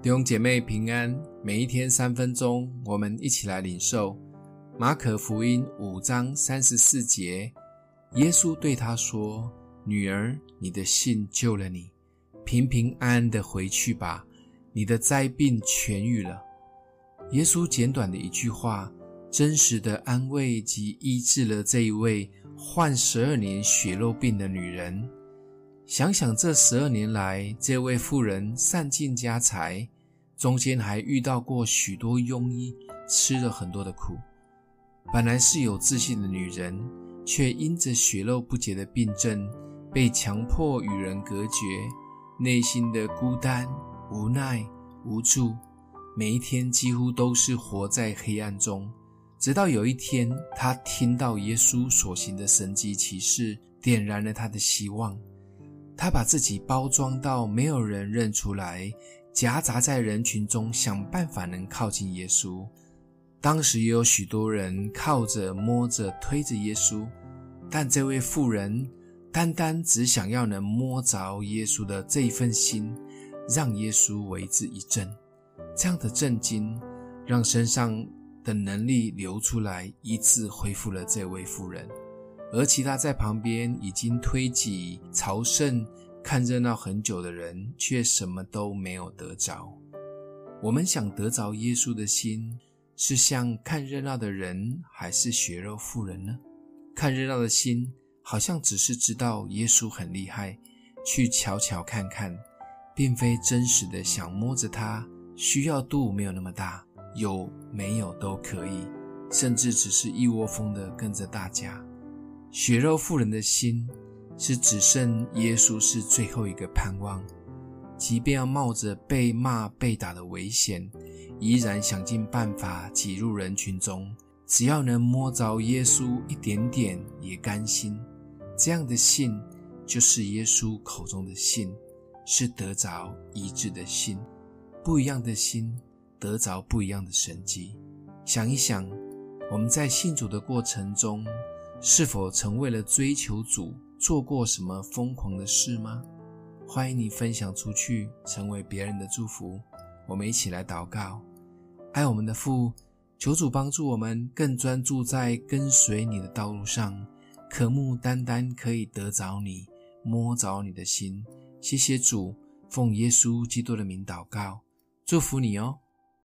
弟兄姐妹平安，每一天三分钟，我们一起来领受马可福音五章三十四节。耶稣对他说：“女儿，你的信救了你，平平安安的回去吧，你的灾病痊愈了。”耶稣简短的一句话，真实的安慰及医治了这一位患十二年血肉病的女人。想想这十二年来，这位妇人散尽家财，中间还遇到过许多庸医，吃了很多的苦。本来是有自信的女人，却因着血肉不洁的病症，被强迫与人隔绝，内心的孤单、无奈、无助，每一天几乎都是活在黑暗中。直到有一天，她听到耶稣所行的神迹奇事，点燃了她的希望。他把自己包装到没有人认出来，夹杂在人群中，想办法能靠近耶稣。当时也有许多人靠着、摸着、推着耶稣，但这位妇人单单只想要能摸着耶稣的这一份心，让耶稣为之一振。这样的震惊，让身上的能力流出来，一次恢复了这位妇人。而其他在旁边已经推挤朝圣、看热闹很久的人，却什么都没有得着。我们想得着耶稣的心，是像看热闹的人，还是血肉妇人呢？看热闹的心，好像只是知道耶稣很厉害，去瞧瞧看看，并非真实的想摸着他。需要度没有那么大，有没有都可以，甚至只是一窝蜂的跟着大家。血肉妇人的心是只剩耶稣是最后一个盼望，即便要冒着被骂被打的危险，依然想尽办法挤入人群中，只要能摸着耶稣一点点也甘心。这样的信就是耶稣口中的信，是得着医治的信。不一样的心得着不一样的神迹。想一想，我们在信主的过程中。是否曾为了追求主做过什么疯狂的事吗？欢迎你分享出去，成为别人的祝福。我们一起来祷告，爱我们的父，求主帮助我们更专注在跟随你的道路上，渴慕单单可以得着你，摸着你的心。谢谢主，奉耶稣基督的名祷告，祝福你哦。